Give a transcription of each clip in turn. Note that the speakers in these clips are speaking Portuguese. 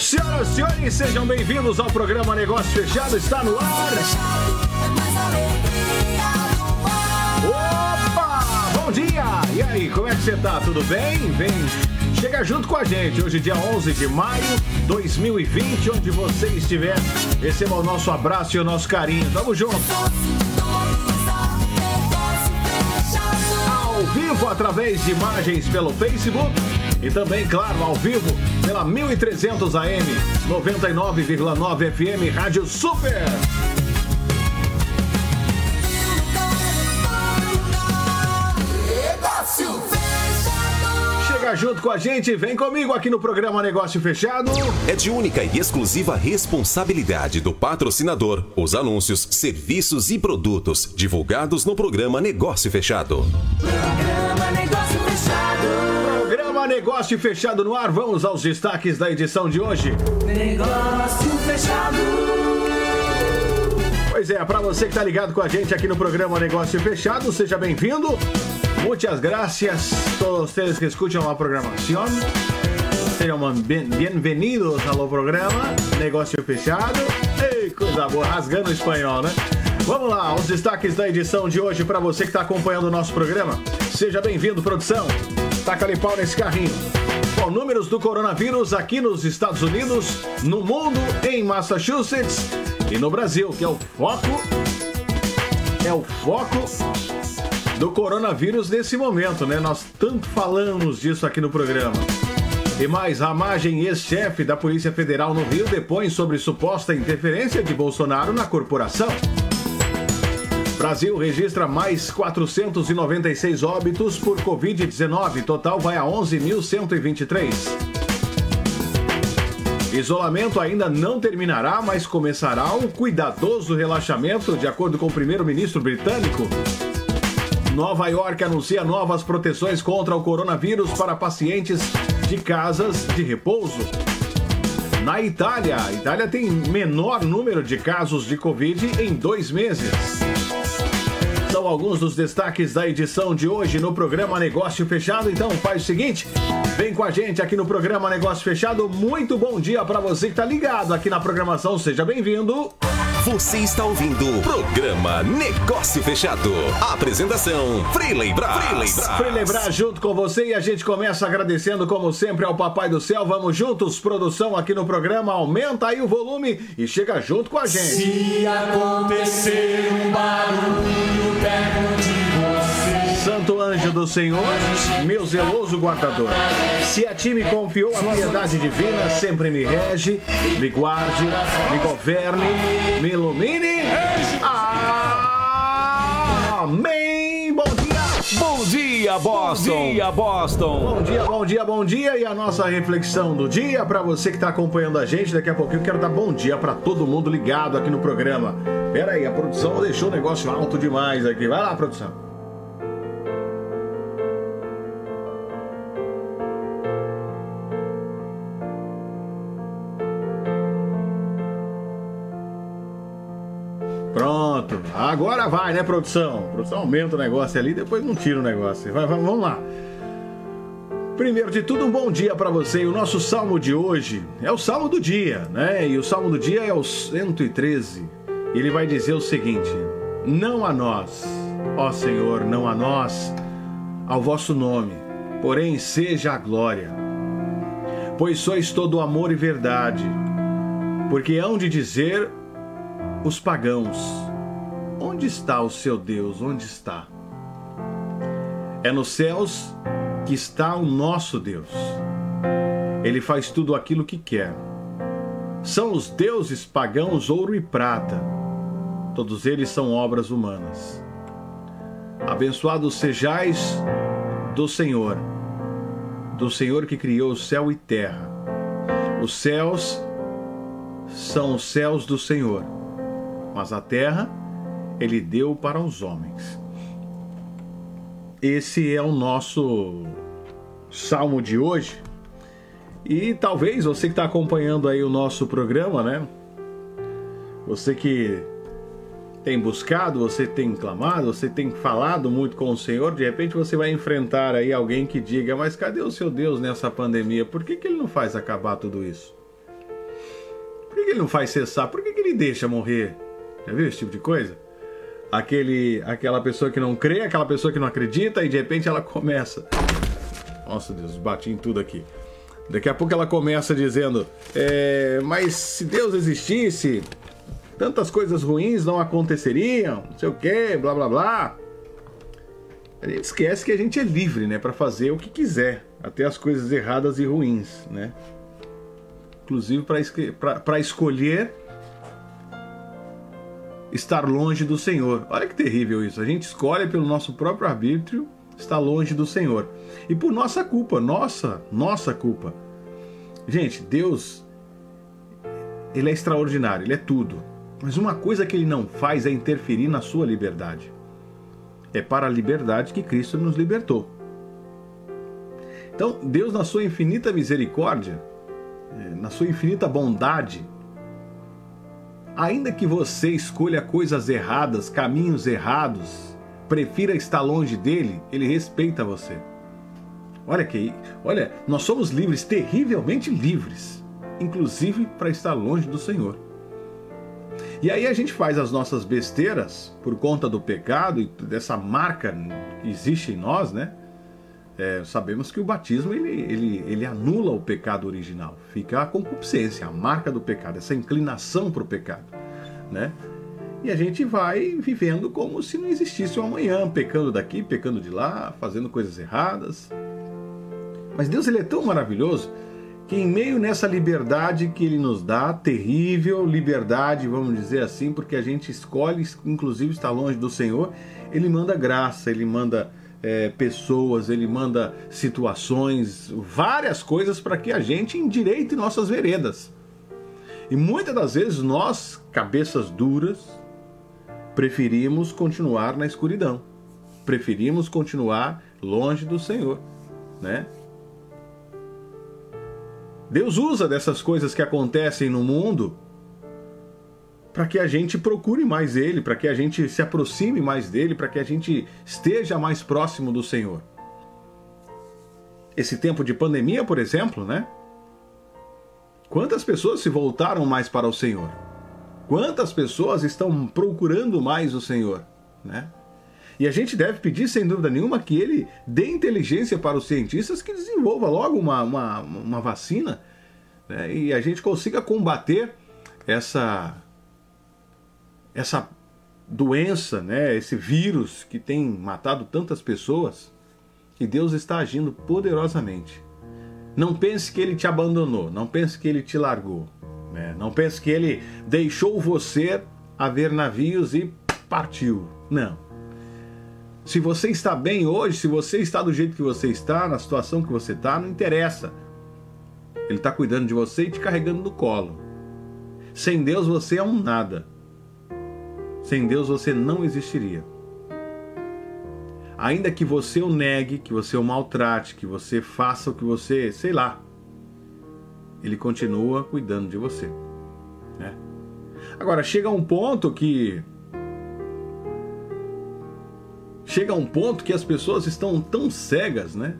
Senhoras e senhores, sejam bem-vindos ao programa Negócio Fechado, está no ar. Opa! Bom dia! E aí, como é que você tá? Tudo bem? Vem, chega junto com a gente. Hoje, dia 11 de maio de 2020, onde você estiver, receba o nosso abraço e o nosso carinho. Tamo junto! Ao vivo, através de imagens pelo Facebook e também, claro, ao vivo pela 1300 AM, 99,9 FM, Rádio Super. Chega junto com a gente, vem comigo aqui no programa Negócio Fechado. É de única e exclusiva responsabilidade do patrocinador os anúncios, serviços e produtos divulgados no programa Negócio Fechado. Programa Negócio Negócio Fechado no ar. Vamos aos destaques da edição de hoje. Negócio Fechado. Pois é, para você que está ligado com a gente aqui no programa Negócio Fechado, seja bem-vindo. Muchas gracias a todos ustedes que escuchan la programación. Sejam bem-vindos ao programa Negócio Fechado. Ei, coisa boa, rasgando o espanhol, né? Vamos lá, os destaques da edição de hoje para você que está acompanhando o nosso programa. Seja bem-vindo, produção. Taca ali pau nesse carrinho. Bom, números do coronavírus aqui nos Estados Unidos, no mundo, em Massachusetts e no Brasil, que é o foco. É o foco do coronavírus nesse momento, né? Nós tanto falamos disso aqui no programa. E mais, Ramagem, ex-chefe da Polícia Federal no Rio, depõe sobre suposta interferência de Bolsonaro na corporação. Brasil registra mais 496 óbitos por Covid-19, total vai a 11.123. Isolamento ainda não terminará, mas começará um cuidadoso relaxamento, de acordo com o primeiro-ministro britânico. Nova York anuncia novas proteções contra o coronavírus para pacientes de casas de repouso. Na Itália, a Itália tem menor número de casos de Covid em dois meses. São alguns dos destaques da edição de hoje no programa Negócio Fechado. Então faz o seguinte, vem com a gente aqui no programa Negócio Fechado. Muito bom dia para você que está ligado aqui na programação. Seja bem-vindo. Você está ouvindo o programa Negócio Fechado. Apresentação: Freeley Brás. Freeley Brás junto com você e a gente começa agradecendo, como sempre, ao Papai do Céu. Vamos juntos, produção aqui no programa. Aumenta aí o volume e chega junto com a gente. Se acontecer um barulho. Santo anjo do Senhor, meu zeloso guardador. Se a ti me confiou a piedade divina, sempre me rege, me guarde, me governe, me ilumine. Amém. Bom dia. Bom dia, Boston! Bom dia, Boston! Bom dia, bom dia, bom dia! E a nossa reflexão do dia para você que está acompanhando a gente. Daqui a pouquinho eu quero dar bom dia para todo mundo ligado aqui no programa. Pera aí, a produção deixou o negócio alto demais aqui. Vai lá, produção. Agora vai, né, produção? produção aumenta o negócio ali, depois não tira o negócio. Vai, vai, vamos lá. Primeiro de tudo, um bom dia para você. E o nosso salmo de hoje é o salmo do dia, né? E o salmo do dia é o 113. Ele vai dizer o seguinte: Não a nós, ó Senhor, não a nós, ao vosso nome, porém seja a glória. Pois sois todo amor e verdade, porque hão de dizer os pagãos: Onde está o seu Deus? Onde está? É nos céus que está o nosso Deus. Ele faz tudo aquilo que quer. São os deuses pagãos ouro e prata. Todos eles são obras humanas. Abençoados sejais do Senhor, do Senhor que criou o céu e terra. Os céus são os céus do Senhor mas a terra ele deu para os homens. Esse é o nosso salmo de hoje. E talvez você que está acompanhando aí o nosso programa, né? Você que tem buscado, você tem clamado, você tem falado muito com o Senhor, de repente você vai enfrentar aí alguém que diga: Mas cadê o seu Deus nessa pandemia? Por que, que ele não faz acabar tudo isso? Por que ele não faz cessar? Por que ele deixa morrer? Já viu esse tipo de coisa? Aquele, aquela pessoa que não crê, aquela pessoa que não acredita e de repente ela começa. Nossa Deus, bati em tudo aqui. Daqui a pouco ela começa dizendo: é, Mas se Deus existisse, tantas coisas ruins não aconteceriam, não sei o que, blá blá blá. A gente esquece que a gente é livre, né, para fazer o que quiser, até as coisas erradas e ruins, né? Inclusive para escolher estar longe do Senhor. Olha que terrível isso. A gente escolhe pelo nosso próprio arbítrio estar longe do Senhor. E por nossa culpa, nossa, nossa culpa. Gente, Deus ele é extraordinário, ele é tudo. Mas uma coisa que ele não faz é interferir na sua liberdade. É para a liberdade que Cristo nos libertou. Então, Deus, na sua infinita misericórdia, eh, na sua infinita bondade, ainda que você escolha coisas erradas, caminhos errados, prefira estar longe dele, ele respeita você. Olha que, olha, nós somos livres, terrivelmente livres, inclusive para estar longe do Senhor. E aí a gente faz as nossas besteiras por conta do pecado e dessa marca que existe em nós, né? É, sabemos que o batismo ele, ele, ele anula o pecado original, fica a concupiscência, a marca do pecado, essa inclinação para o pecado, né? E a gente vai vivendo como se não existisse um amanhã, pecando daqui, pecando de lá, fazendo coisas erradas. Mas Deus ele é tão maravilhoso que em meio nessa liberdade que ele nos dá, terrível liberdade, vamos dizer assim, porque a gente escolhe, inclusive, estar longe do Senhor, ele manda graça, ele manda é, pessoas, ele manda situações, várias coisas para que a gente endireite nossas veredas. E muitas das vezes nós, cabeças duras, preferimos continuar na escuridão. Preferimos continuar longe do Senhor, né? Deus usa dessas coisas que acontecem no mundo para que a gente procure mais Ele, para que a gente se aproxime mais dele, para que a gente esteja mais próximo do Senhor. Esse tempo de pandemia, por exemplo, né? Quantas pessoas se voltaram mais para o Senhor? Quantas pessoas estão procurando mais o Senhor, né? E a gente deve pedir, sem dúvida nenhuma, que ele dê inteligência para os cientistas que desenvolva logo uma, uma, uma vacina né? e a gente consiga combater essa, essa doença, né? esse vírus que tem matado tantas pessoas. E Deus está agindo poderosamente. Não pense que ele te abandonou, não pense que ele te largou. Né? Não pense que ele deixou você a ver navios e partiu. Não se você está bem hoje, se você está do jeito que você está, na situação que você está, não interessa. Ele está cuidando de você e te carregando no colo. Sem Deus você é um nada. Sem Deus você não existiria. Ainda que você o negue, que você o maltrate, que você faça o que você, sei lá, ele continua cuidando de você. Né? Agora, chega um ponto que chega a um ponto que as pessoas estão tão cegas, né?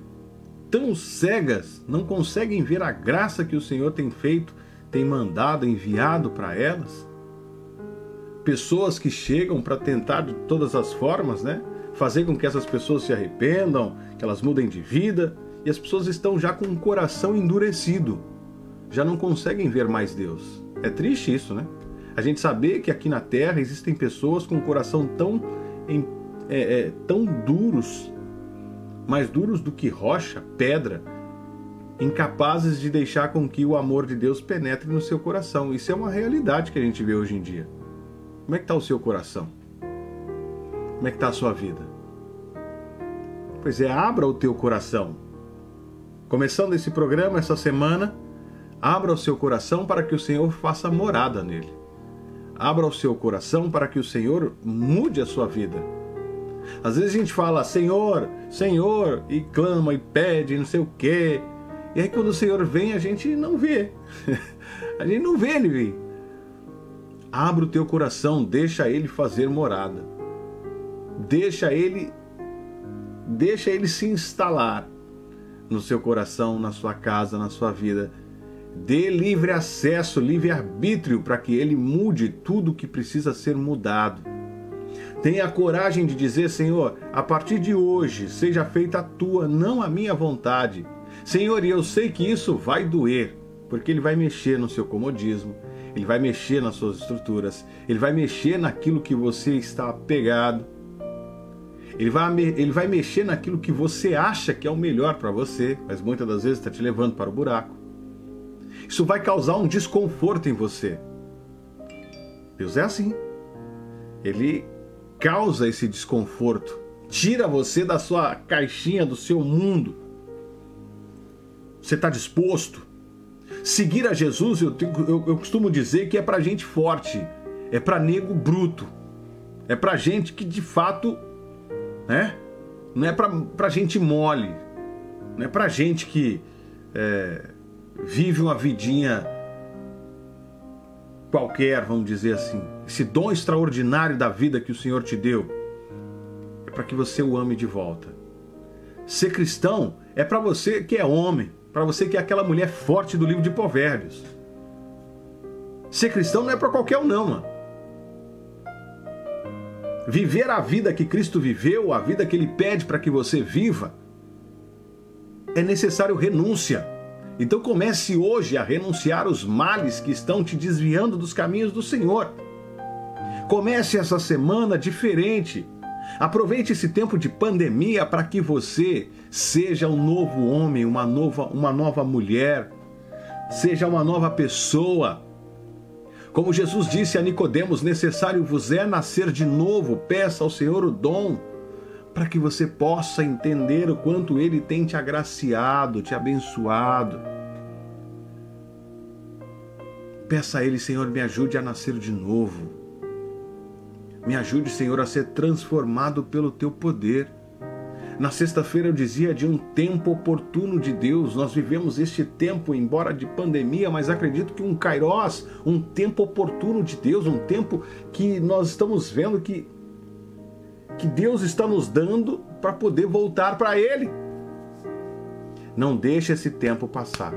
Tão cegas, não conseguem ver a graça que o Senhor tem feito, tem mandado, enviado para elas. Pessoas que chegam para tentar de todas as formas, né? Fazer com que essas pessoas se arrependam, que elas mudem de vida, e as pessoas estão já com o coração endurecido, já não conseguem ver mais Deus. É triste isso, né? A gente saber que aqui na Terra existem pessoas com o coração tão é, é, tão duros, mais duros do que rocha, pedra, incapazes de deixar com que o amor de Deus penetre no seu coração. Isso é uma realidade que a gente vê hoje em dia. Como é que está o seu coração? Como é que está a sua vida? Pois é, abra o teu coração. Começando esse programa essa semana, abra o seu coração para que o Senhor faça morada nele. Abra o seu coração para que o Senhor mude a sua vida às vezes a gente fala Senhor, Senhor, e clama e pede, não sei o quê. E aí quando o Senhor vem, a gente não vê. a gente não vê ele vir. Abra o teu coração, deixa ele fazer morada. Deixa ele deixa ele se instalar no seu coração, na sua casa, na sua vida. Dê livre acesso, livre arbítrio para que ele mude tudo que precisa ser mudado. Tenha a coragem de dizer, Senhor, a partir de hoje seja feita a tua, não a minha vontade. Senhor, e eu sei que isso vai doer, porque ele vai mexer no seu comodismo, ele vai mexer nas suas estruturas, ele vai mexer naquilo que você está apegado, ele vai, ele vai mexer naquilo que você acha que é o melhor para você, mas muitas das vezes está te levando para o buraco. Isso vai causar um desconforto em você. Deus é assim. Ele causa esse desconforto, tira você da sua caixinha, do seu mundo. Você está disposto? Seguir a Jesus, eu, eu, eu costumo dizer que é para gente forte, é para nego bruto, é para gente que de fato, né? Não é para gente mole, não é para gente que é, vive uma vidinha qualquer, vamos dizer assim. Esse dom extraordinário da vida que o Senhor te deu é para que você o ame de volta. Ser cristão é para você que é homem, para você que é aquela mulher forte do livro de Provérbios. Ser cristão não é para qualquer um, não, mano. Viver a vida que Cristo viveu, a vida que Ele pede para que você viva, é necessário renúncia. Então comece hoje a renunciar os males que estão te desviando dos caminhos do Senhor. Comece essa semana diferente. Aproveite esse tempo de pandemia para que você seja um novo homem, uma nova, uma nova mulher, seja uma nova pessoa. Como Jesus disse a Nicodemos, necessário vos é nascer de novo. Peça ao Senhor o dom para que você possa entender o quanto ele tem te agraciado, te abençoado. Peça a ele, Senhor, me ajude a nascer de novo. Me ajude, Senhor, a ser transformado pelo teu poder. Na sexta-feira eu dizia de um tempo oportuno de Deus. Nós vivemos este tempo, embora de pandemia, mas acredito que um kairós, um tempo oportuno de Deus, um tempo que nós estamos vendo que que Deus está nos dando para poder voltar para ele. Não deixe esse tempo passar.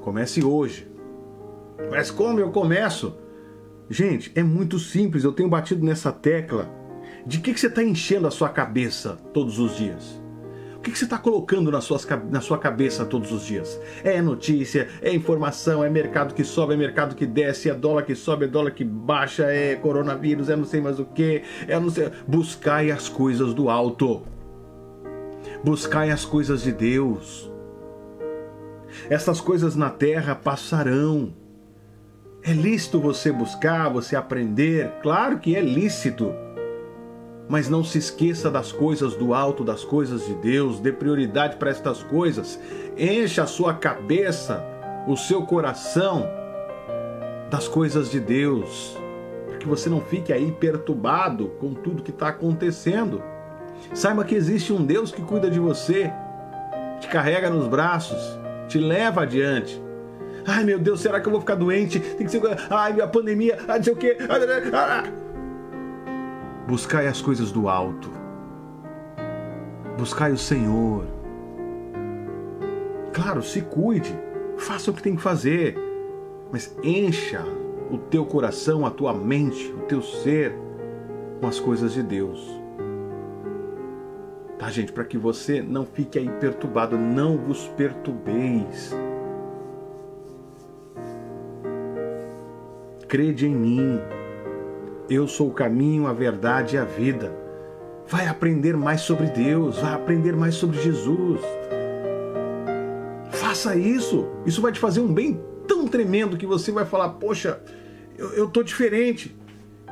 Comece hoje. Mas como eu começo? Gente, é muito simples. Eu tenho batido nessa tecla de que, que você está enchendo a sua cabeça todos os dias? O que, que você está colocando na, na sua cabeça todos os dias? É notícia, é informação, é mercado que sobe, é mercado que desce, é dólar que sobe, é dólar que baixa, é coronavírus, é não sei mais o que, é não sei. Buscai as coisas do alto. Buscai as coisas de Deus. Essas coisas na terra passarão. É lícito você buscar, você aprender? Claro que é lícito. Mas não se esqueça das coisas do alto, das coisas de Deus, dê prioridade para estas coisas. Encha a sua cabeça, o seu coração das coisas de Deus, para que você não fique aí perturbado com tudo que está acontecendo. Saiba que existe um Deus que cuida de você, te carrega nos braços, te leva adiante. Ai meu Deus, será que eu vou ficar doente? Tem que ser. Ai, a pandemia, ah, não sei o quê. Ah, ah, Buscai as coisas do alto. Buscai o Senhor. Claro, se cuide, faça o que tem que fazer, mas encha o teu coração, a tua mente, o teu ser com as coisas de Deus. Tá, gente? Para que você não fique aí perturbado, não vos perturbeis. Crede em mim. Eu sou o caminho, a verdade e a vida. Vai aprender mais sobre Deus, vai aprender mais sobre Jesus. Faça isso. Isso vai te fazer um bem tão tremendo que você vai falar: Poxa, eu, eu tô diferente.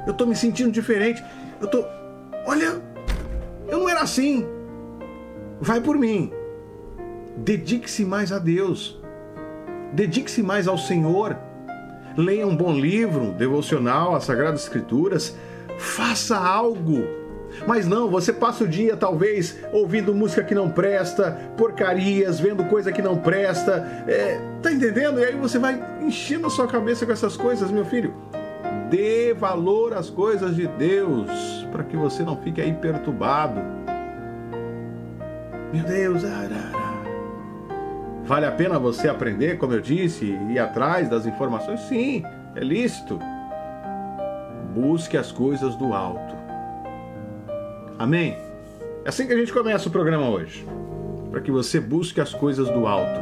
Eu tô me sentindo diferente. Eu tô. Olha, eu não era assim. Vai por mim. Dedique-se mais a Deus. Dedique-se mais ao Senhor leia um bom livro, devocional, as Sagradas Escrituras, faça algo. Mas não, você passa o dia talvez ouvindo música que não presta, porcarias, vendo coisa que não presta, é, tá entendendo? E aí você vai enchendo a sua cabeça com essas coisas, meu filho. Dê valor às coisas de Deus, para que você não fique aí perturbado. Meu Deus, arara. Vale a pena você aprender, como eu disse, ir atrás das informações? Sim, é lícito. Busque as coisas do alto. Amém? É assim que a gente começa o programa hoje. Para que você busque as coisas do alto.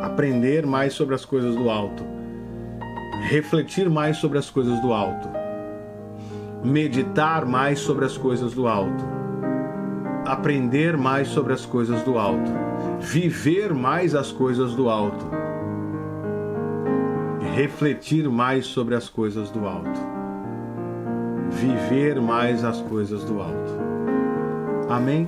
Aprender mais sobre as coisas do alto. Refletir mais sobre as coisas do alto. Meditar mais sobre as coisas do alto. Aprender mais sobre as coisas do alto. Viver mais as coisas do alto. Refletir mais sobre as coisas do alto. Viver mais as coisas do alto. Amém?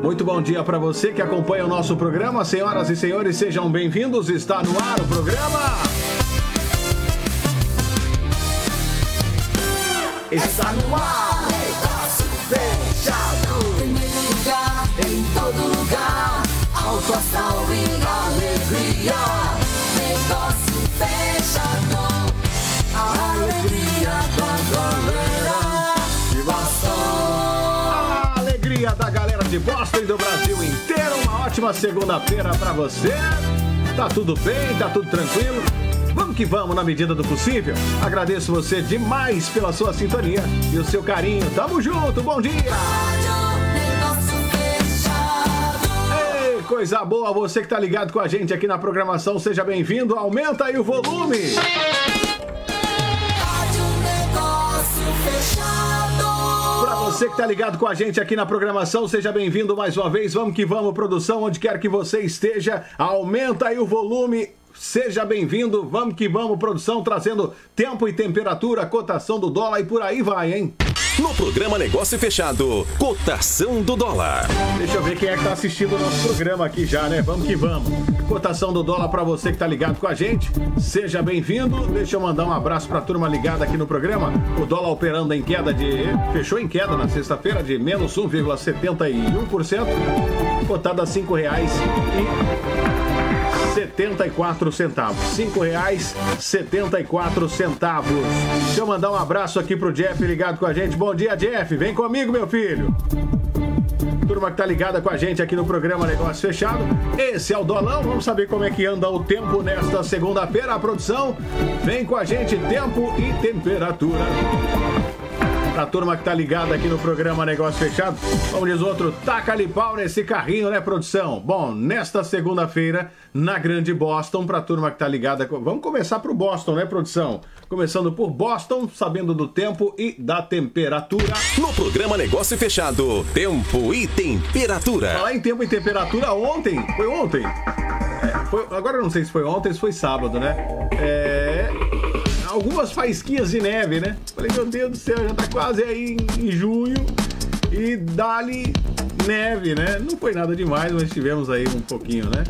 Muito bom dia para você que acompanha o nosso programa. Senhoras e senhores, sejam bem-vindos. Está no ar o programa. Está no ar, em todo lugar, alto astral e alegria. Negócio fechado, a alegria da galera de Boston. A alegria da galera de Boston e do Brasil inteiro. Uma ótima segunda-feira para você. Tá tudo bem? Tá tudo tranquilo? Vamos que vamos na medida do possível. Agradeço você demais pela sua sintonia e o seu carinho. Tamo junto, bom dia! Coisa boa, você que tá ligado com a gente aqui na programação, seja bem-vindo. Aumenta aí o volume. Para você que tá ligado com a gente aqui na programação, seja bem-vindo mais uma vez. Vamos que vamos, produção, onde quer que você esteja, aumenta aí o volume. Seja bem-vindo, vamos que vamos, produção, trazendo tempo e temperatura, cotação do dólar e por aí vai, hein? No programa Negócio Fechado, cotação do dólar. Deixa eu ver quem é que tá assistindo o nosso programa aqui já, né? Vamos que vamos. Cotação do dólar para você que tá ligado com a gente. Seja bem-vindo. Deixa eu mandar um abraço pra turma ligada aqui no programa. O dólar operando em queda de. Fechou em queda na sexta-feira de menos 1,71%. Cotado a R$ 5,00 e 74 centavos. Cinco reais, 74 centavos. Deixa eu mandar um abraço aqui pro Jeff ligado com a gente. Bom dia, Jeff. Vem comigo, meu filho. Turma que tá ligada com a gente aqui no programa Negócio Fechado. Esse é o Dolão. Vamos saber como é que anda o tempo nesta segunda-feira. A produção vem com a gente, tempo e temperatura. Pra turma que tá ligada aqui no programa Negócio Fechado, como diz outro, taca-lhe pau nesse carrinho, né, produção? Bom, nesta segunda-feira, na Grande Boston, pra turma que tá ligada. Vamos começar pro Boston, né, produção? Começando por Boston, sabendo do tempo e da temperatura. No programa Negócio Fechado, tempo e temperatura. Falar em tempo e temperatura ontem, foi ontem? É, foi- agora eu não sei se foi ontem se foi sábado, né? É, algumas faísquinhas de neve, né? Falei, meu Deus do céu, já tá quase aí em, em junho e dá-lhe neve, né? Não foi nada demais, mas tivemos aí um pouquinho, né?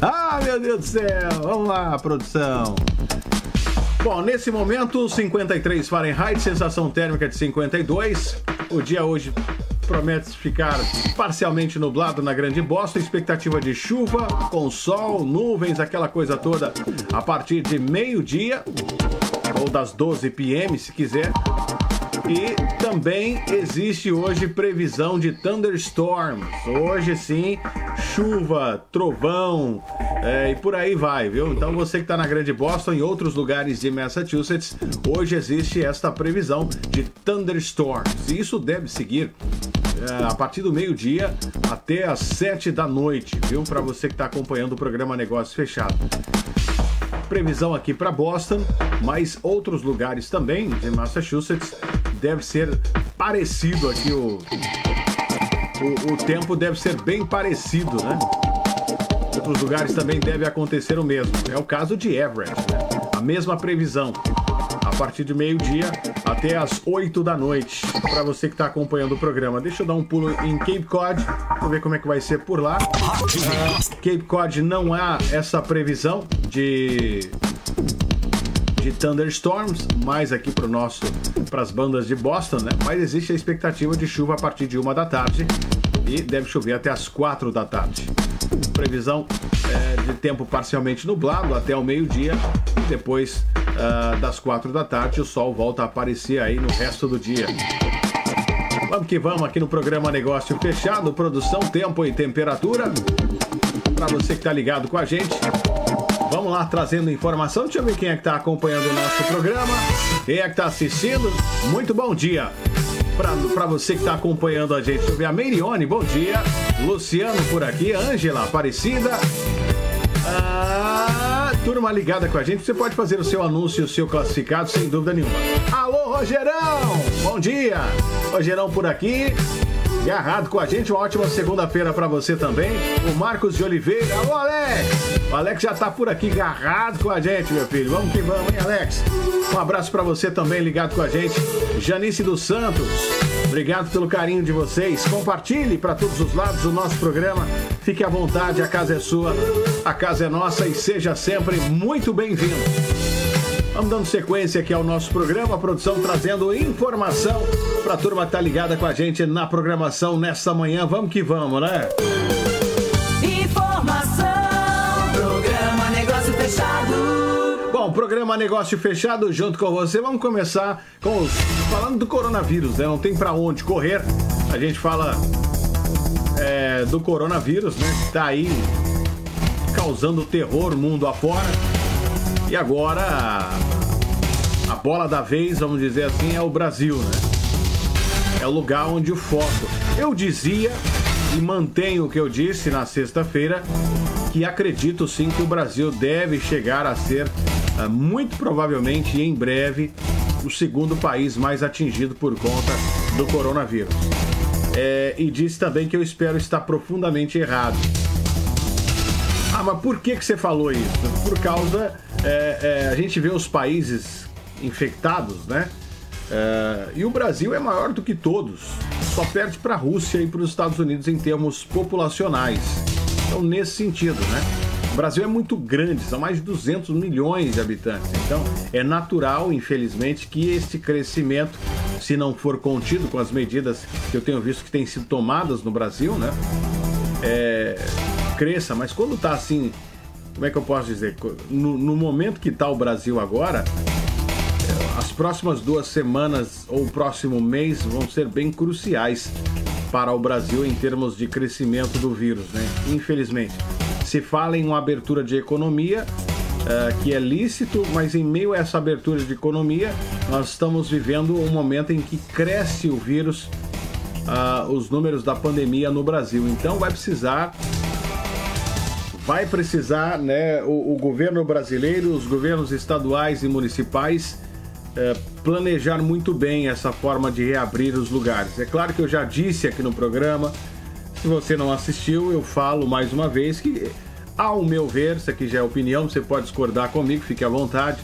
Ah, meu Deus do céu! Vamos lá, produção! Bom, nesse momento, 53 Fahrenheit, sensação térmica de 52. O dia hoje promete ficar parcialmente nublado na Grande Boston, expectativa de chuva, com sol, nuvens, aquela coisa toda a partir de meio-dia ou das 12 p.m., se quiser. E também existe hoje previsão de thunderstorms. Hoje sim, chuva, trovão é, e por aí vai, viu? Então você que está na Grande Boston e outros lugares de Massachusetts, hoje existe esta previsão de thunderstorms. E isso deve seguir é, a partir do meio-dia até as 7 da noite, viu? Para você que está acompanhando o programa Negócio Fechado previsão aqui para Boston, mas outros lugares também de Massachusetts deve ser parecido aqui o, o, o tempo deve ser bem parecido, né? Outros lugares também deve acontecer o mesmo. É o caso de Everett, né? A mesma previsão. A partir de meio-dia até as 8 da noite. Para você que está acompanhando o programa, deixa eu dar um pulo em Cape Cod, vou ver como é que vai ser por lá. Ah, Cape Cod não há essa previsão de de thunderstorms, mais aqui para nosso para as bandas de Boston, né? Mas existe a expectativa de chuva a partir de uma da tarde e deve chover até as quatro da tarde. Previsão é, de tempo parcialmente nublado até o meio-dia e depois ah, das quatro da tarde o sol volta a aparecer aí no resto do dia. Vamos que vamos aqui no programa Negócio Fechado, produção, tempo e temperatura. para você que tá ligado com a gente. Vamos lá, trazendo informação. Deixa eu ver quem é que tá acompanhando o nosso programa. Quem é que tá assistindo. Muito bom dia para você que tá acompanhando a gente. Deixa ver a Meirione, bom dia. Luciano por aqui, Ângela Aparecida. Ah, turma ligada com a gente, você pode fazer o seu anúncio, o seu classificado, sem dúvida nenhuma. Alô, Rogerão! Bom dia! Rogerão por aqui, agarrado com a gente. Uma ótima segunda-feira para você também. O Marcos de Oliveira. Alô, Alex! O Alex já tá por aqui, agarrado com a gente, meu filho. Vamos que vamos, hein, Alex? Um abraço para você também, ligado com a gente. Janice dos Santos. Obrigado pelo carinho de vocês. Compartilhe para todos os lados o nosso programa. Fique à vontade, a casa é sua, a casa é nossa e seja sempre muito bem-vindo. Vamos dando sequência aqui ao nosso programa, a produção trazendo informação para a turma que tá ligada com a gente na programação nesta manhã. Vamos que vamos, né? Informação, programa Negócio Fechado junto com você. Vamos começar com os falando do coronavírus, né? Não tem para onde correr. A gente fala é, do coronavírus, né? Que tá aí causando terror mundo afora. E agora a, bola da vez, vamos dizer assim, é o Brasil, né? É o lugar onde o foco. Eu dizia e mantenho o que eu disse na sexta-feira que acredito sim que o Brasil deve chegar a ser muito provavelmente em breve o segundo país mais atingido por conta do coronavírus. É, e disse também que eu espero estar profundamente errado. Ah, mas por que, que você falou isso? Por causa. é, é, a gente vê os países infectados, né? É, e o Brasil é maior do que todos. Só perde para a Rússia e para os Estados Unidos em termos populacionais. Então, nesse sentido, né? Brasil é muito grande, são mais de 200 milhões de habitantes. Então, é natural, infelizmente, que este crescimento, se não for contido com as medidas que eu tenho visto que têm sido tomadas no Brasil, né? é, cresça, mas quando tá assim, como é que eu posso dizer? No, no momento que tá o Brasil agora, é, as próximas duas semanas ou o próximo mês vão ser bem cruciais para o Brasil em termos de crescimento do vírus, né? Infelizmente. Se fala em uma abertura de economia, eh, que é lícito, mas em meio a essa abertura de economia, nós estamos vivendo um momento em que cresce o vírus, ah, os números da pandemia no Brasil. Então vai precisar vai precisar né, o, o governo brasileiro, os governos estaduais e municipais eh, planejar muito bem essa forma de reabrir os lugares. É claro que eu já disse aqui no programa, se você não assistiu, eu falo mais uma vez que, ao meu ver, isso aqui já é opinião, você pode discordar comigo, fique à vontade.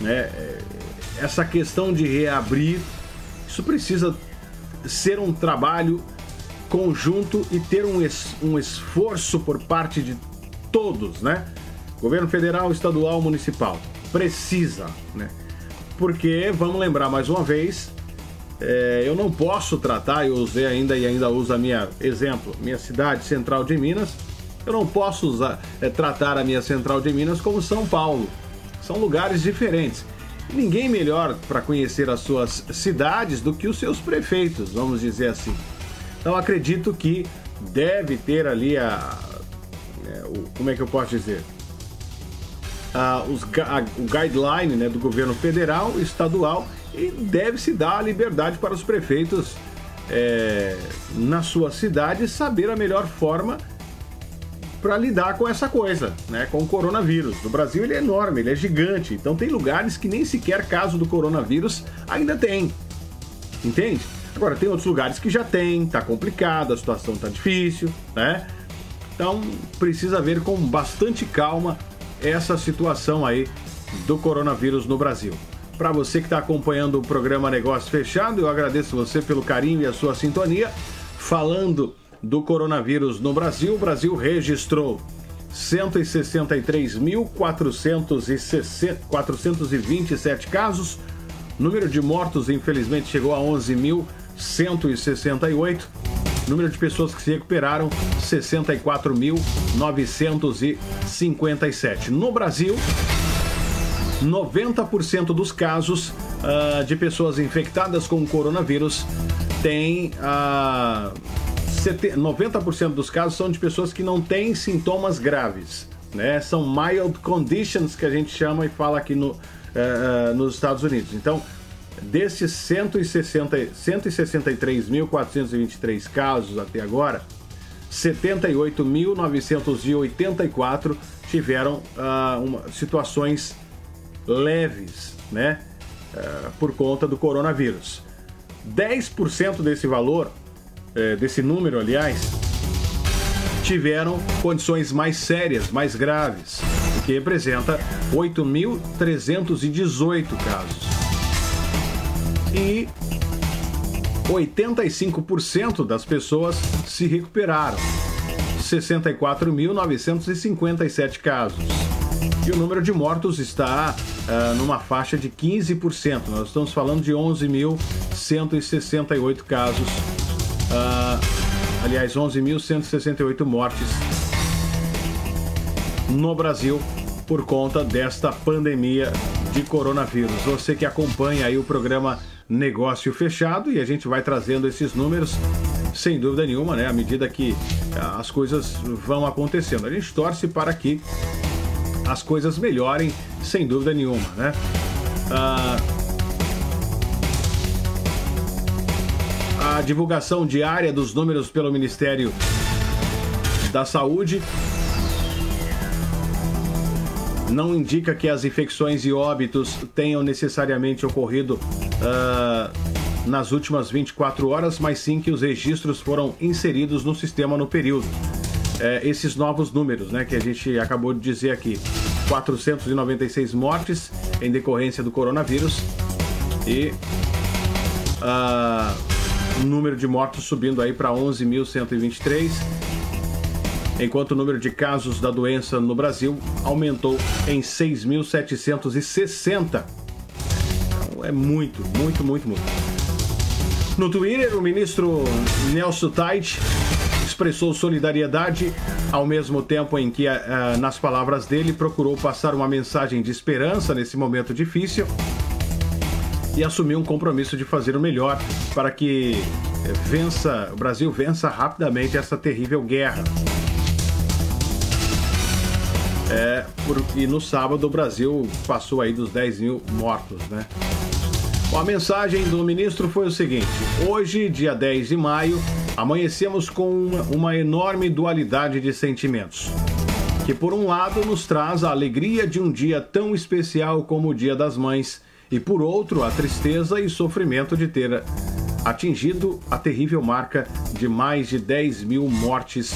Né? eh, Essa questão de reabrir, isso precisa ser um trabalho conjunto e ter um, es- um esforço por parte de todos, né? Governo federal, estadual, municipal. Precisa, né? Porque, vamos lembrar mais uma vez, é, eu não posso tratar, eu usei ainda e ainda uso a minha exemplo, minha cidade central de Minas, eu não posso usar, é, tratar a minha central de Minas como São Paulo. São lugares diferentes. Ninguém melhor para conhecer as suas cidades do que os seus prefeitos, vamos dizer assim. Então acredito que deve ter ali a. é, o- como é que eu posso dizer? Ah, os a- o guideline né, do governo federal, estadual, e deve-se dar a liberdade para os prefeitos é, na sua cidade saber a melhor forma para lidar com essa coisa, né, com o coronavírus. O Brasil ele é enorme, ele é gigante, então tem lugares que nem sequer caso do coronavírus ainda tem. Entende? Agora tem outros lugares que já tem, tá complicado, a situação tá difícil, né? Então precisa ver com bastante calma essa situação aí do coronavírus no Brasil. Para você que está acompanhando o programa Negócio Fechado, eu agradeço você pelo carinho e a sua sintonia. Falando do coronavírus no Brasil, o Brasil registrou 163.427 casos. Número de mortos, infelizmente, chegou a 11.168. Número de pessoas que se recuperaram, 64.957. No Brasil, 90% dos casos ah, de pessoas infectadas com coronavírus têm ah, 90% dos casos são de pessoas que não têm sintomas graves. Né? São mild conditions que a gente chama e fala aqui no, uh, uh, nos Estados Unidos. Então, desses 163.423 casos até agora, 78.984 tiveram uh, uma, situações leves, né? Uh, por conta do coronavírus. 10% desse valor, uh, desse número, aliás, tiveram condições mais sérias, mais graves, o que representa 8.318 casos. E 85% das pessoas se recuperaram. 64.957 casos. E o número de mortos está uh, numa faixa de 15%. Nós estamos falando de 11.168 casos. Uh, aliás, 11.168 mortes no Brasil por conta desta pandemia de coronavírus. Você que acompanha aí o programa negócio fechado e a gente vai trazendo esses números sem dúvida nenhuma, né? À medida que ah, as coisas vão acontecendo. A gente torce para que as coisas melhorem, sem dúvida nenhuma, né? Ah, a divulgação diária dos números pelo Ministério da Saúde não indica que as infecções e óbitos tenham necessariamente ocorrido uh, nas últimas 24 horas, mas sim que os registros foram inseridos no sistema no período. É, esses novos números, né, que a gente acabou de dizer aqui: 496 mortes em decorrência do coronavírus e uh, o número de mortos subindo aí para 11.123 enquanto o número de casos da doença no Brasil aumentou em 6.760. Então é muito, muito, muito, muito. No Twitter, o ministro Nelson Tait expressou solidariedade, ao mesmo tempo em que, uh, nas palavras dele, procurou passar uma mensagem de esperança nesse momento difícil e assumiu um compromisso de fazer o melhor para que vença, o Brasil vença rapidamente essa terrível guerra. É, por, e no sábado o Brasil passou aí dos 10 mil mortos, né? Bom, a mensagem do ministro foi o seguinte: hoje, dia 10 de maio, amanhecemos com uma, enorme dualidade de sentimentos. Que por um lado nos traz a alegria de um dia tão especial como o Dia das Mães, e por outro, a tristeza e sofrimento de ter atingido a terrível marca de mais de 10 mil mortes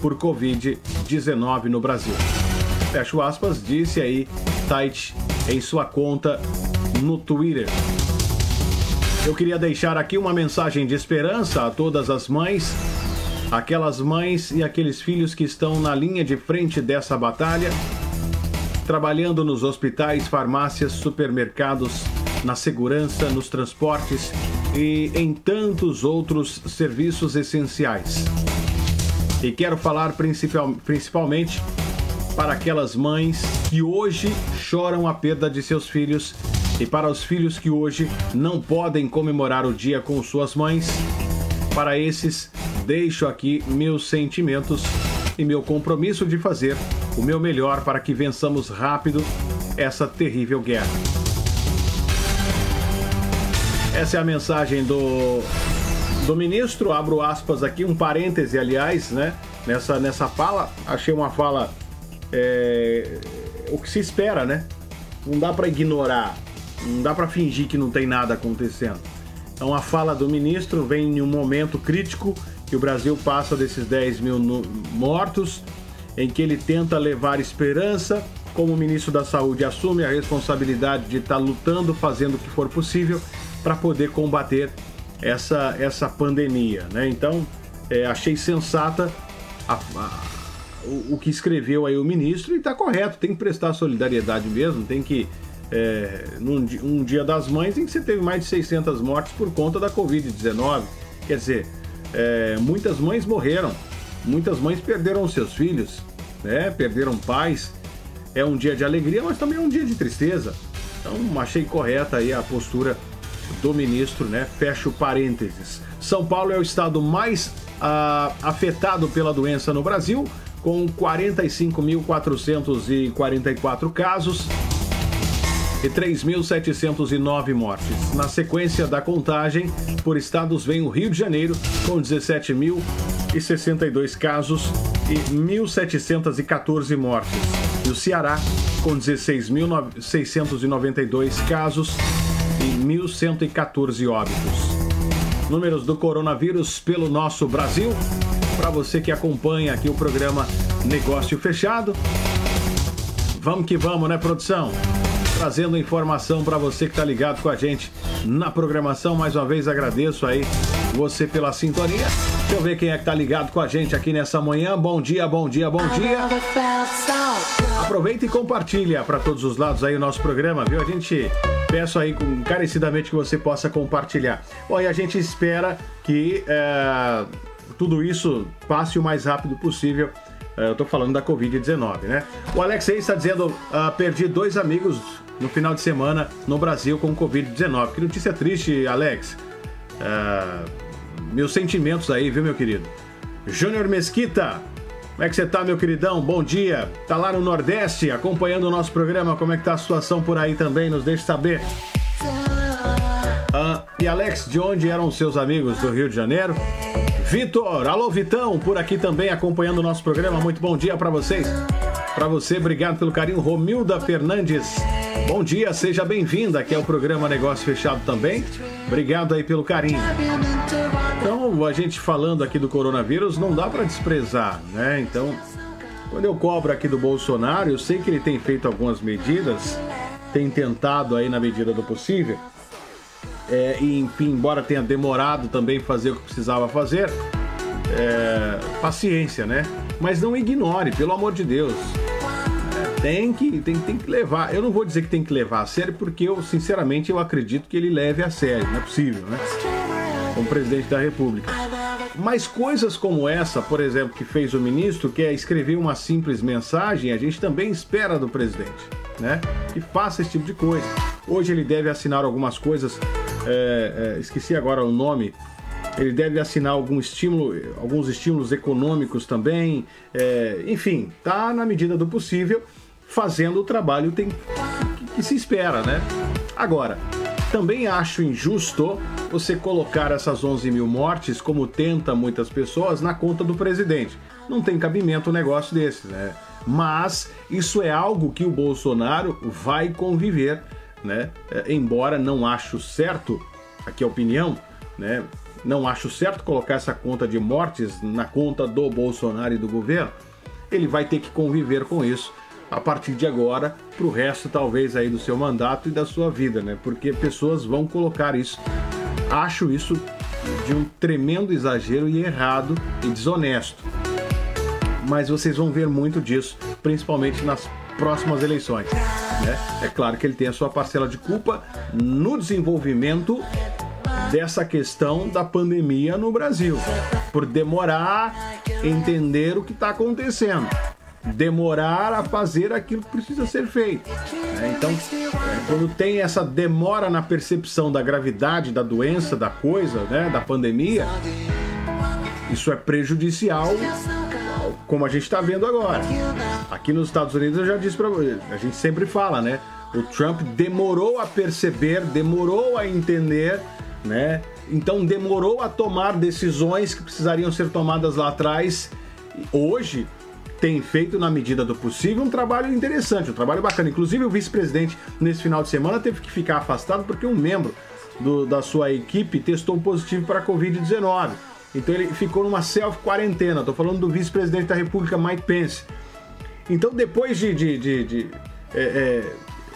por Covid-19 no Brasil fecho aspas, disse aí Tait em sua conta no Twitter. Eu queria deixar aqui uma mensagem de esperança a todas as mães, aquelas mães e aqueles filhos que estão na linha de frente dessa batalha, trabalhando nos hospitais, farmácias, supermercados, na segurança, nos transportes e em tantos outros serviços essenciais. E quero falar principal, principalmente para aquelas mães que hoje choram a perda de seus filhos e para os filhos que hoje não podem comemorar o dia com suas mães. Para esses, deixo aqui meus sentimentos e meu compromisso de fazer o meu melhor para que vençamos rápido essa terrível guerra. Essa é a mensagem do, do ministro. Abro aspas aqui, um parêntese, aliás, né? Nessa, nessa fala, achei uma fala é, o que se espera, né? Não dá para ignorar, não dá para fingir que não tem nada acontecendo. Então a fala do ministro vem em um momento crítico que o Brasil passa desses 10 mil mortos, em que ele tenta levar esperança, como ministro da Saúde assume a responsabilidade de estar tá lutando, fazendo o que for possível para poder combater essa, essa pandemia. Né? Então, é, achei sensata a, a o, o que escreveu aí o ministro e está correto, tem que prestar solidariedade mesmo, tem que é, num um dia das mães em que você teve mais de 600 mortes por conta da Covid-19. Quer dizer, é, muitas mães morreram, muitas mães perderam seus filhos, né? perderam pais. É um dia de alegria, mas também é um dia de tristeza. Então, achei correta aí a postura do ministro, né? Fecho parênteses. São Paulo é o estado mais ah, afetado pela doença no Brasil, com 45.444 casos e 3.709 mortes. Na sequência da contagem, por estados vem o Rio de Janeiro, com 17.062 casos e 1.714 mortes. E o Ceará, com 16.692 casos e 1.114 óbitos. Números do coronavírus pelo nosso Brasil. Para você que acompanha aqui o programa Negócio Fechado. Vamos que vamos, né, produção? Trazendo informação para você que está ligado com a gente na programação. Mais uma vez agradeço aí você pela sintonia. Deixa eu ver quem é que tá ligado com a gente aqui nessa manhã. Bom dia, bom dia, bom dia. Aproveita e compartilha para todos os lados aí o nosso programa, viu? A gente peço aí encarecidamente que você possa compartilhar. Bom, e a gente espera que é, tudo isso passe o mais rápido possível. É, eu tô falando da Covid-19, né? O Alex aí está dizendo: uh, perdi dois amigos no final de semana no Brasil com Covid-19. Que notícia triste, Alex. Uh, meus sentimentos aí, viu, meu querido? Júnior Mesquita, como é que você tá, meu queridão? Bom dia. Tá lá no Nordeste acompanhando o nosso programa. Como é que tá a situação por aí também? Nos deixe saber. E Alex, de onde eram seus amigos do Rio de Janeiro? Vitor, alô Vitão, por aqui também acompanhando o nosso programa. Muito bom dia para vocês. Para você, obrigado pelo carinho. Romilda Fernandes, bom dia, seja bem-vinda. Aqui é o programa Negócio Fechado também. Obrigado aí pelo carinho. Então, a gente falando aqui do coronavírus, não dá para desprezar, né? Então, quando eu cobro aqui do Bolsonaro, eu sei que ele tem feito algumas medidas, tem tentado aí na medida do possível, é, e enfim, embora tenha demorado também fazer o que precisava fazer, é, paciência, né? Mas não ignore, pelo amor de Deus. É, tem que, tem, tem que levar. Eu não vou dizer que tem que levar a sério, porque eu, sinceramente, eu acredito que ele leve a sério. Não é possível, né? como presidente da República. Mas coisas como essa, por exemplo, que fez o ministro, que é escrever uma simples mensagem, a gente também espera do presidente, né? Que faça esse tipo de coisa. Hoje ele deve assinar algumas coisas, é, é, esqueci agora o nome. Ele deve assinar algum estímulo, alguns estímulos econômicos também. É, enfim, tá na medida do possível fazendo o trabalho tem, que, se espera, né? Agora, também acho injusto você colocar essas 11 mil mortes, como tenta muitas pessoas, na conta do presidente. Não tem cabimento um negócio desse, né? Mas isso é algo que o Bolsonaro vai conviver, né? É, embora não acho certo, aqui a opinião, né? Não acho certo colocar essa conta de mortes na conta do Bolsonaro e do governo. Ele vai ter que conviver com isso a partir de agora para o resto talvez aí do seu mandato e da sua vida, né? Porque pessoas vão colocar isso. Acho isso de um tremendo exagero e errado e desonesto. Mas vocês vão ver muito disso, principalmente nas próximas eleições. Né? É claro que ele tem a sua parcela de culpa no desenvolvimento dessa questão da pandemia no Brasil, por demorar entender o que está acontecendo demorar a fazer aquilo que precisa ser feito. Né? Então, é, quando tem essa demora na percepção da gravidade da doença, da coisa, né, da pandemia, isso é prejudicial, como a gente está vendo agora. Aqui nos Estados Unidos eu já disse para você, a gente sempre fala, né? O Trump demorou a perceber, demorou a entender, né? Então demorou a tomar decisões que precisariam ser tomadas lá atrás. Hoje tem feito, na medida do possível, um trabalho interessante, um trabalho bacana. Inclusive, o vice-presidente, nesse final de semana, teve que ficar afastado porque um membro do, da sua equipe testou positivo para a Covid-19. Então, ele ficou numa self-quarentena. Estou falando do vice-presidente da República, Mike Pence. Então, depois de, de, de, de é, é,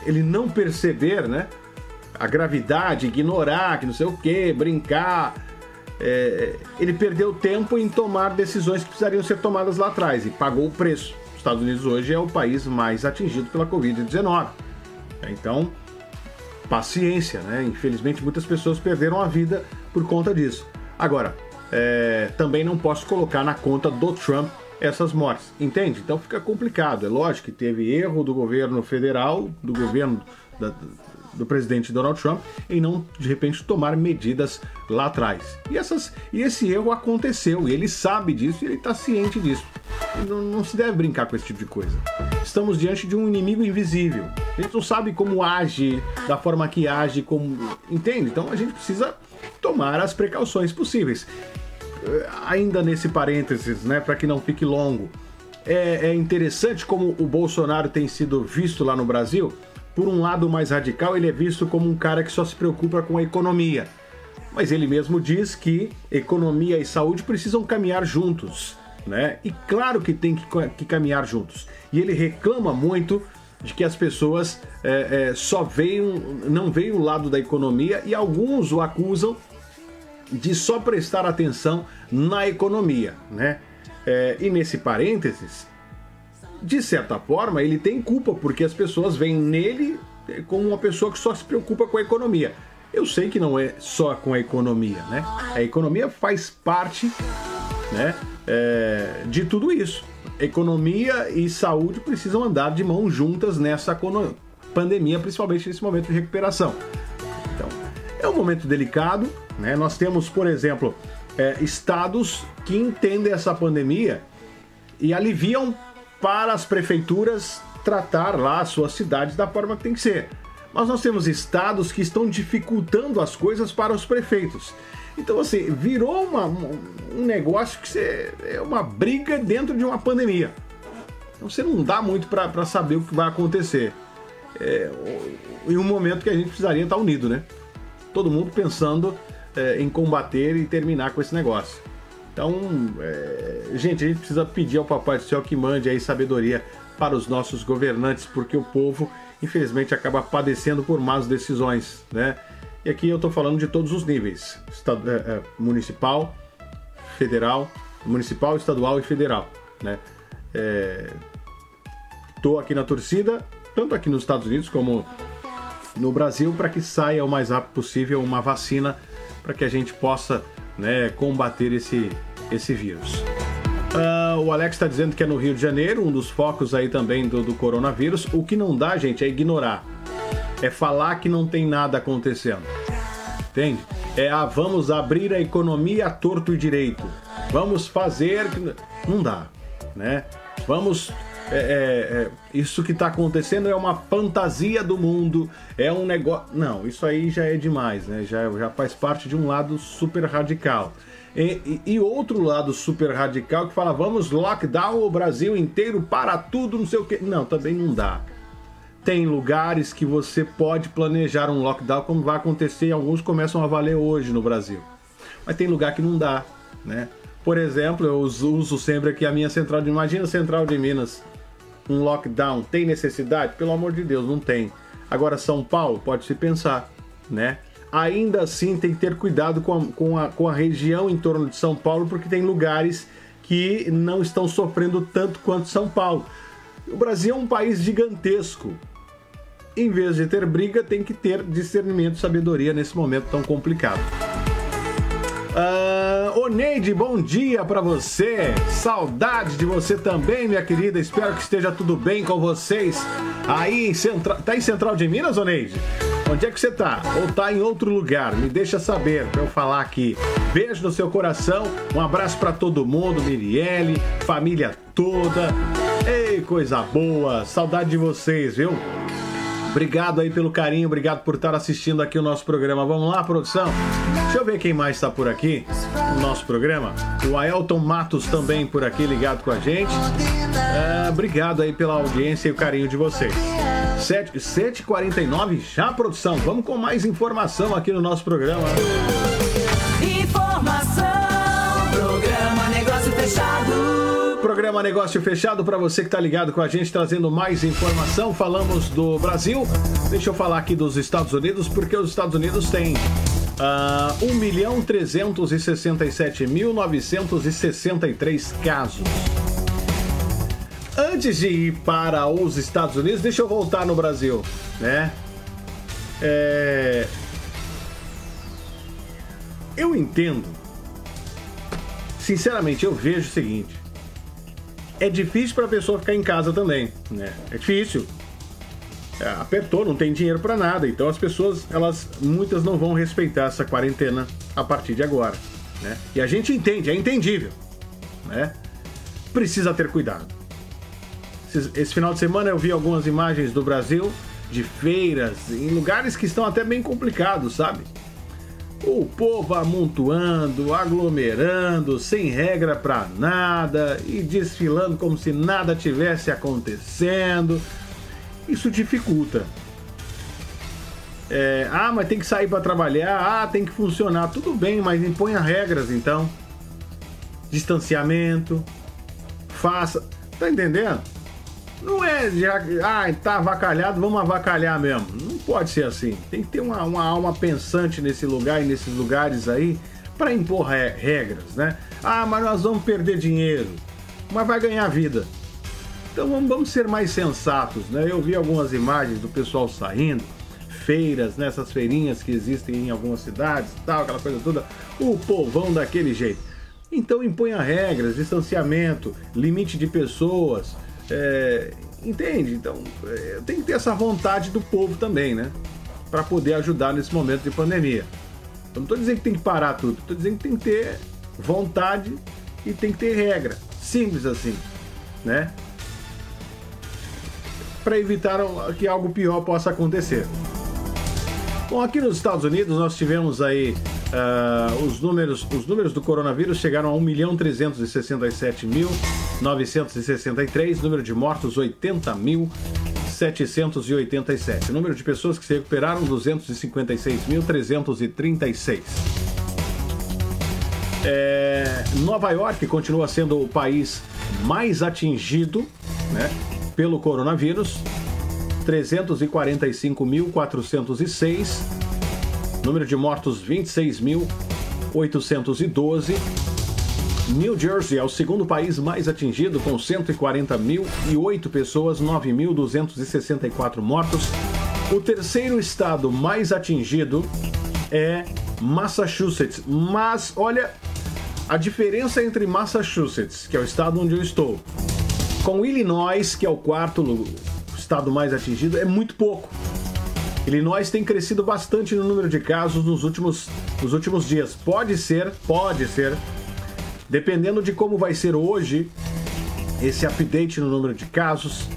ele não perceber né, a gravidade, ignorar, que não sei o que, brincar é, ele perdeu tempo em tomar decisões que precisariam ser tomadas lá atrás e pagou o preço. Os Estados Unidos hoje é o país mais atingido pela Covid-19. Então, paciência, né? Infelizmente, muitas pessoas perderam a vida por conta disso. Agora, é, também não posso colocar na conta do Trump essas mortes, entende? Então fica complicado. É lógico que teve erro do governo federal, do governo da, do presidente Donald Trump em não, de repente, tomar medidas lá atrás. E, essas, e esse erro aconteceu, e ele sabe disso e ele está ciente disso. Não, não, se deve brincar com esse tipo de coisa. Estamos diante de um inimigo invisível. A gente não sabe como age, da forma que age, como. Entende? Então a gente precisa tomar as precauções possíveis. Eh, ainda nesse parênteses, né, para que não fique longo, é, é interessante como o Bolsonaro tem sido visto lá no Brasil. Por um lado mais radical, ele é visto como um cara que só se preocupa com a economia. Mas ele mesmo diz que economia e saúde precisam caminhar juntos, né? E claro que tem que, que caminhar juntos. E ele reclama muito de que as pessoas é, é, só veem, não veem o lado da economia e alguns o acusam de só prestar atenção na economia, né? É, e nesse parênteses, de certa forma, ele tem culpa porque as pessoas veem nele como uma pessoa que só se preocupa com a economia. Eu sei que não é só com a economia, né? A economia faz parte, né, é, de tudo isso. Economia e saúde precisam andar de mãos juntas nessa pandemia, principalmente nesse momento de recuperação. É um momento delicado, né? Nós temos, por exemplo, é, estados que entendem essa pandemia e aliviam para as prefeituras tratar lá as suas cidades da forma que tem que ser. Mas nós temos estados que estão dificultando as coisas para os prefeitos. Então, assim, virou uma, um negócio que você, é uma briga dentro de uma pandemia. Então, você não dá muito para saber o que vai acontecer. É, em um momento que a gente precisaria estar unido, né? Todo mundo pensando é, em combater e terminar com esse negócio. Então, é, gente, a gente precisa pedir ao Papai do Céu que mande aí sabedoria para os nossos governantes, porque o povo, infelizmente, acaba padecendo por más decisões, né? E aqui eu estou falando de todos os níveis: estado, é, é, municipal, federal, municipal, estadual e federal, né? Estou é, aqui na torcida, tanto aqui nos Estados Unidos como no Brasil, para que saia o mais rápido possível uma vacina para que a gente possa né, combater esse, esse vírus. Uh, o Alex está dizendo que é no Rio de Janeiro, um dos focos aí também do, do coronavírus. O que não dá, gente, é ignorar. É falar que não tem nada acontecendo. Entende? É, ah, vamos abrir a economia a torto e direito. Vamos fazer. Não dá, né? Vamos é, é, é, isso que está acontecendo é uma fantasia do mundo, é um negócio. Não, isso aí já é demais, né? Já, já faz parte de um lado super radical. E, e, e, outro lado super radical que fala vamos lockdown o Brasil inteiro para tudo, não sei o que. Não, também não dá. Tem lugares que você pode planejar um lockdown, como vai acontecer, e alguns começam a valer hoje no Brasil. Mas tem lugar que não dá, né? Por exemplo, eu uso sempre aqui a minha central de. Imagina a central de Minas um lockdown tem necessidade? Pelo amor de Deus, não tem. Agora, São Paulo, pode se pensar, né? Ainda assim, tem que ter cuidado com a, com, a, com a região em torno de São Paulo, porque tem lugares que não estão sofrendo tanto quanto São Paulo. O Brasil é um país gigantesco. Em vez de ter briga, tem que ter discernimento e sabedoria nesse momento tão complicado. Uh, Oneide, bom dia para você. Saudade de você também, minha querida. Espero que esteja tudo bem com vocês. Aí em Central. Tá em Central de Minas, Oneide? Onde é que você tá? Ou tá em outro lugar? Me deixa saber para eu falar aqui. Beijo no seu coração. Um abraço para todo mundo, Mirielle, família toda. Ei, coisa boa. Saudade de vocês, viu? Obrigado aí pelo carinho, obrigado por estar assistindo aqui o nosso programa. Vamos lá, produção? Deixa eu ver quem mais está por aqui no nosso programa. O Aelton Matos também por aqui, ligado com a gente. É, obrigado aí pela audiência e o carinho de vocês. 7h49 já, produção. Vamos com mais informação aqui no nosso programa. Informação, Programa Negócio Fechado para você que está ligado com a gente, trazendo mais informação. Falamos do Brasil. Deixa eu falar aqui dos Estados Unidos, porque os Estados Unidos têm uh, 1 milhão 367 mil 963 casos. Antes de ir para os Estados Unidos, deixa eu voltar no Brasil, né? É... Eu entendo. Sinceramente, eu vejo o seguinte é difícil para a pessoa ficar em casa também, né? É difícil. é, apertou, não tem dinheiro para nada. Então as pessoas, elas muitas não vão respeitar essa quarentena a partir de agora, né? E a gente entende, é entendível, né? Precisa ter cuidado. Esse, esse final de semana eu vi algumas imagens do Brasil de feiras em lugares que estão até bem complicados, sabe? O povo amontoando, aglomerando, sem regra para nada e desfilando como se nada tivesse acontecendo. Isso dificulta. É, ah, mas tem que sair para trabalhar, ah, tem que funcionar. Tudo bem, mas imponha regras então. Distanciamento. Faça. Tá entendendo? Não é já. Ah, tá avacalhado, vamos avacalhar mesmo. Pode ser assim. Tem que ter uma, uma alma pensante nesse lugar e nesses lugares aí para impor regras, né? Ah, mas nós vamos perder dinheiro. Mas vai ganhar vida. Então vamos, vamos ser mais sensatos, né? Eu vi algumas imagens do pessoal saindo, feiras, nessas né? feirinhas que existem em algumas cidades, tal, aquela coisa toda, o povão daquele jeito. Então imponha regras, distanciamento, limite de pessoas, é, entende? Então é, tem que ter essa vontade do povo também, né? Para poder ajudar nesse momento de pandemia. Eu não estou dizendo que tem que parar tudo, estou dizendo que tem que ter vontade e tem que ter regra. Simples assim, né? Para evitar que algo pior possa acontecer. Bom, aqui nos Estados Unidos nós tivemos aí uh, os números, os números do coronavírus chegaram a 1.367.963, número de mortos 80.787, número de pessoas que se recuperaram 256.336. É, Nova York continua sendo o país mais atingido né, pelo coronavírus, 345.406. Número de mortos 26.812. New Jersey é o segundo país mais atingido, com 140.008 pessoas, 9.264 mortos. O terceiro estado mais atingido é Massachusetts. Mas, olha, a diferença entre Massachusetts, que é o estado onde eu estou, com Illinois, que é o quarto estado mais atingido, é muito pouco. Illinois tem crescido bastante no número de casos nos últimos, nos últimos dias. Pode ser, pode ser, dependendo de como vai ser hoje esse update no número de casos,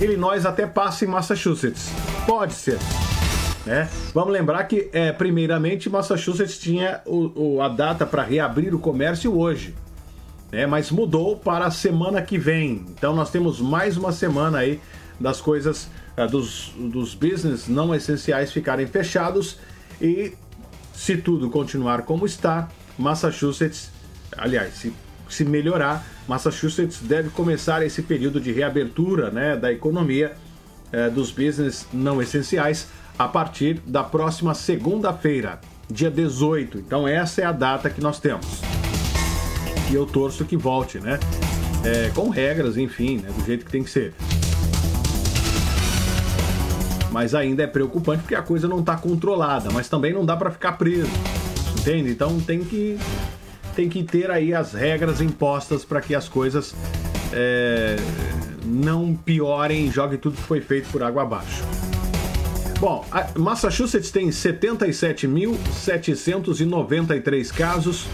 Illinois até passa em Massachusetts. Pode ser. Né? Vamos lembrar que, é, primeiramente, Massachusetts tinha o, o, a data para reabrir o comércio hoje. Né? Mas mudou para a semana que vem. Então nós temos mais uma semana aí das coisas, dos, dos business não essenciais ficarem fechados e se tudo continuar como está, Massachusetts, aliás, se, se melhorar, Massachusetts deve começar esse período de reabertura né, da economia uh, dos business não essenciais a partir da próxima segunda-feira, dia 18. Então essa é a data que nós temos. E eu torço que volte, né? É, com regras, enfim, né, do jeito que tem que ser mas ainda é preocupante porque a coisa não está controlada, mas também não dá para ficar preso, entende? Então tem que tem que ter aí as regras impostas para que as coisas é, não piorem jogue tudo que foi feito por água abaixo. Bom, Massachusetts tem 77.793 casos,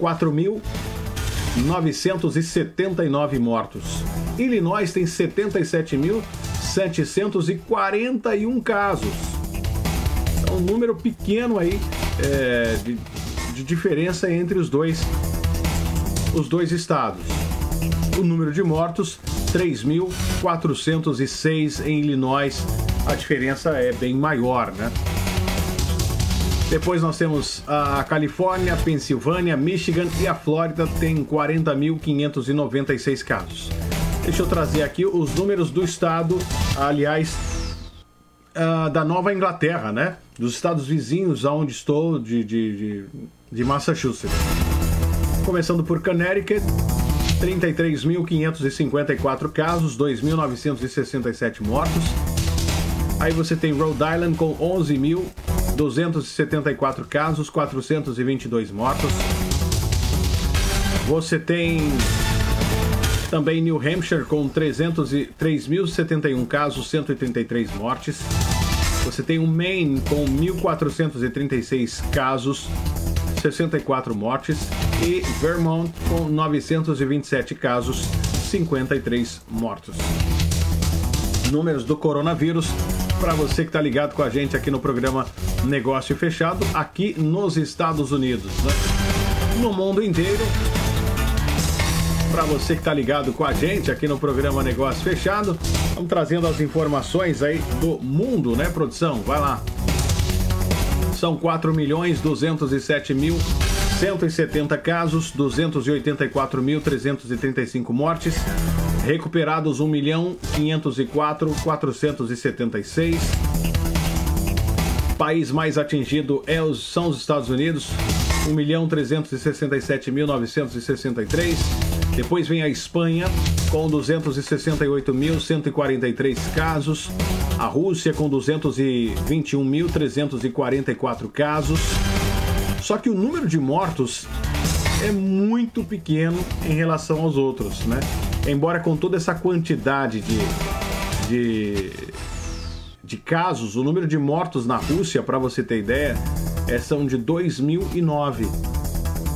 4.979 mortos. Illinois tem 77 mil 741 casos. É um número pequeno aí é, de, de diferença entre os dois, os dois estados. O número de mortos, 3.406 em Illinois. A diferença é bem maior, né? Depois nós temos a Califórnia, Pensilvânia, Michigan e a Flórida tem 40.596 casos. Deixa eu trazer aqui os números do estado, aliás, uh, da Nova Inglaterra, né? Dos estados vizinhos aonde estou, de, de, de, de Massachusetts. Começando por Connecticut, 33.554 casos, 2.967 mortos. Aí você tem Rhode Island com 11.274 casos, 422 mortos. Você tem Também New Hampshire com 3.071 casos, 133 mortes. Você tem o Maine com 1.436 casos, 64 mortes. E Vermont com 927 casos, 53 mortos. Números do coronavírus para você que está ligado com a gente aqui no programa Negócio Fechado, aqui nos Estados Unidos. Né? No mundo inteiro, para você que está ligado com a gente aqui no programa Negócio Fechado. Estamos trazendo as informações aí do mundo, né, produção? Vai lá. São 4 milhões 207 mil 170 casos, 284.335 mortes, recuperados 1 milhão 504 476. País mais atingido é os, são os Estados Unidos, 1 milhão 367.963. Depois vem a Espanha, com 268.143 casos. A Rússia, com 221.344 casos. Só que o número de mortos é muito pequeno em relação aos outros, né? Embora com toda essa quantidade de, de, de casos, o número de mortos na Rússia, para você ter ideia, é, são de 2009.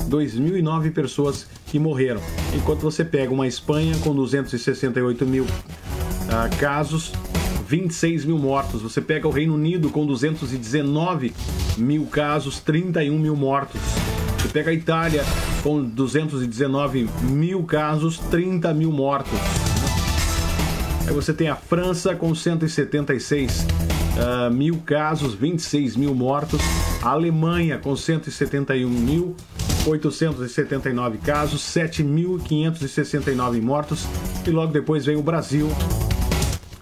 2009 pessoas que morreram. Enquanto você pega uma Espanha com 268 mil uh, casos, 26 mil mortos. Você pega o Reino Unido com 219 mil casos, 31 mil mortos. Você pega a Itália com 219 mil casos, 30 mil mortos. Aí você tem a França com 176 uh, ah, mil casos, 26 mil mortos. A Alemanha com 171 mil 879 casos, 7.569 mortos e logo depois vem o Brasil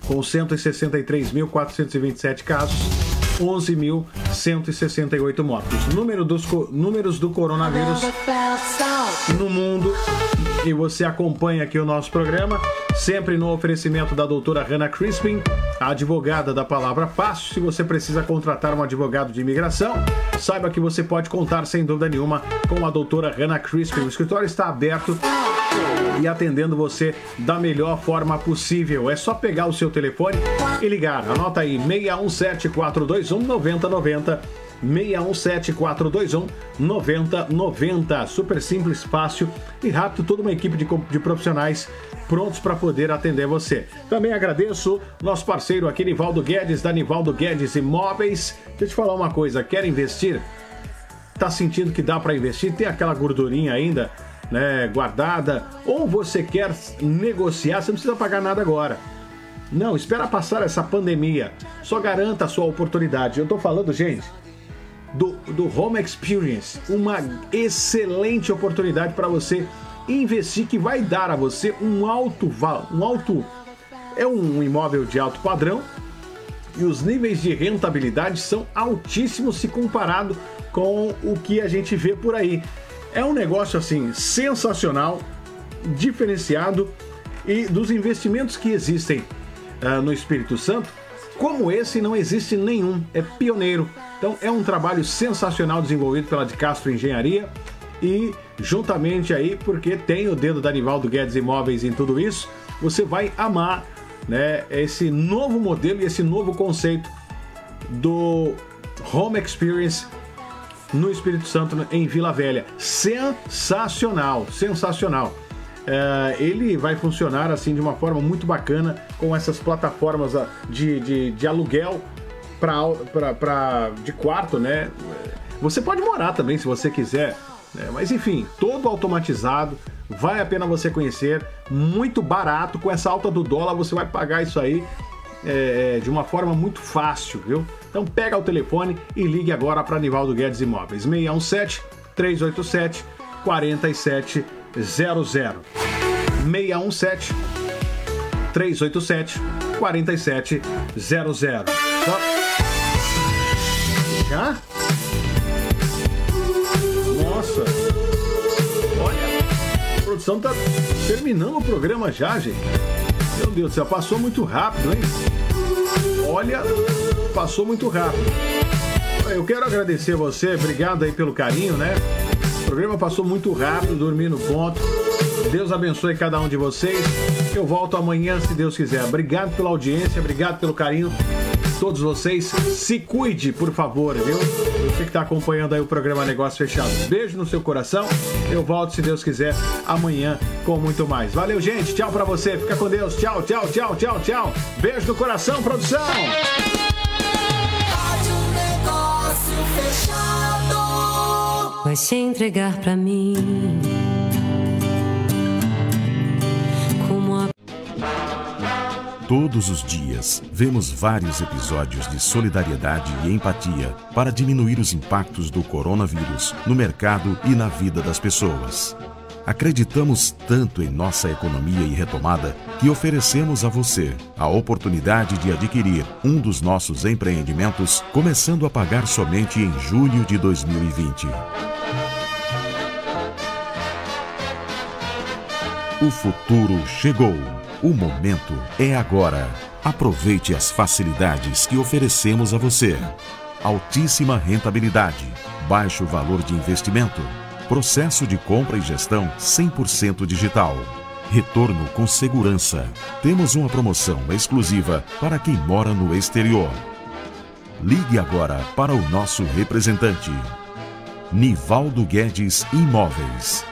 com 163.427 casos, 11.168 mortos. Número dos, números do coronavírus no mundo. E você acompanha aqui o nosso programa, sempre no oferecimento da doutora Hannah Crispin, a advogada da palavra fácil. Se você precisa contratar um advogado de imigração, saiba que você pode contar sem dúvida nenhuma com a doutora Hannah Crispin. O escritório está aberto e atendendo você da melhor forma possível. É só pegar o seu telefone e ligar. Anota aí 617 421 9090 617-421 9090. Super simples, fácil e rápido. Toda uma equipe de, de profissionais prontos para poder atender você. Também agradeço nosso parceiro aqui, Nivaldo Guedes, da Nivaldo Guedes Imóveis. Deixa eu te falar uma coisa: quer investir? Tá sentindo que dá para investir? Tem aquela gordurinha ainda? Né, guardada, ou você quer negociar, você não precisa pagar nada agora. Não, espera passar essa pandemia. Só garanta a sua oportunidade. Eu tô falando, gente, do, do Home Experience. Uma excelente oportunidade para você investir que vai dar a você um alto um alto é um imóvel de alto padrão e os níveis de rentabilidade são altíssimos se comparado com o que a gente vê por aí. É um negócio assim sensacional, diferenciado e dos investimentos que existem uh, no Espírito Santo, como esse não existe nenhum, é pioneiro. Então é um trabalho sensacional desenvolvido pela de Castro Engenharia e juntamente aí, porque tem o dedo da Nivaldo Guedes Imóveis em tudo isso, você vai amar né, esse novo modelo e esse novo conceito do Home Experience no Espírito Santo, em Vila Velha. Sensacional, sensacional. É, ele vai funcionar assim de uma forma muito bacana com essas plataformas ah, de, de, de aluguel para de quarto, né? Você pode morar também se você quiser, né? mas enfim, todo automatizado, vale a pena você conhecer, muito barato, com essa alta do dólar você vai pagar isso aí é, de uma forma muito fácil, viu? Então pega o telefone e ligue agora para Nivaldo Guedes Imóveis, 617 387 4700 617 387 4700. Já? Nossa! Olha, a produção tá terminando o programa já, gente. Meu Deus do céu, passou muito rápido, hein? Olha, passou muito rápido. Eu quero agradecer você, obrigado aí pelo carinho, né? O programa passou muito rápido, dormi no ponto. Deus abençoe cada um de vocês. Eu volto amanhã, se Deus quiser. Obrigado pela audiência, obrigado pelo carinho. Todos vocês, se cuide, por favor, viu? Você que está acompanhando aí o programa Negócio Fechado. Beijo no seu coração. Eu volto, se Deus quiser, amanhã com muito mais. Valeu, gente. Tchau pra você. Fica com Deus. Tchau, tchau, tchau, tchau, tchau. Beijo no coração, produção. Vai se entregar pra mim. Todos os dias, vemos vários episódios de solidariedade e empatia para diminuir os impactos do coronavírus no mercado e na vida das pessoas. Acreditamos tanto em nossa economia e retomada que oferecemos a você a oportunidade de adquirir um dos nossos empreendimentos, começando a pagar somente em julho de 2020. O futuro chegou. O momento é agora. Aproveite as facilidades que oferecemos a você. Altíssima rentabilidade, baixo valor de investimento, processo de compra e gestão 100% digital. Retorno com segurança. Temos uma promoção exclusiva para quem mora no exterior. Ligue agora para o nosso representante. Nivaldo Guedes Imóveis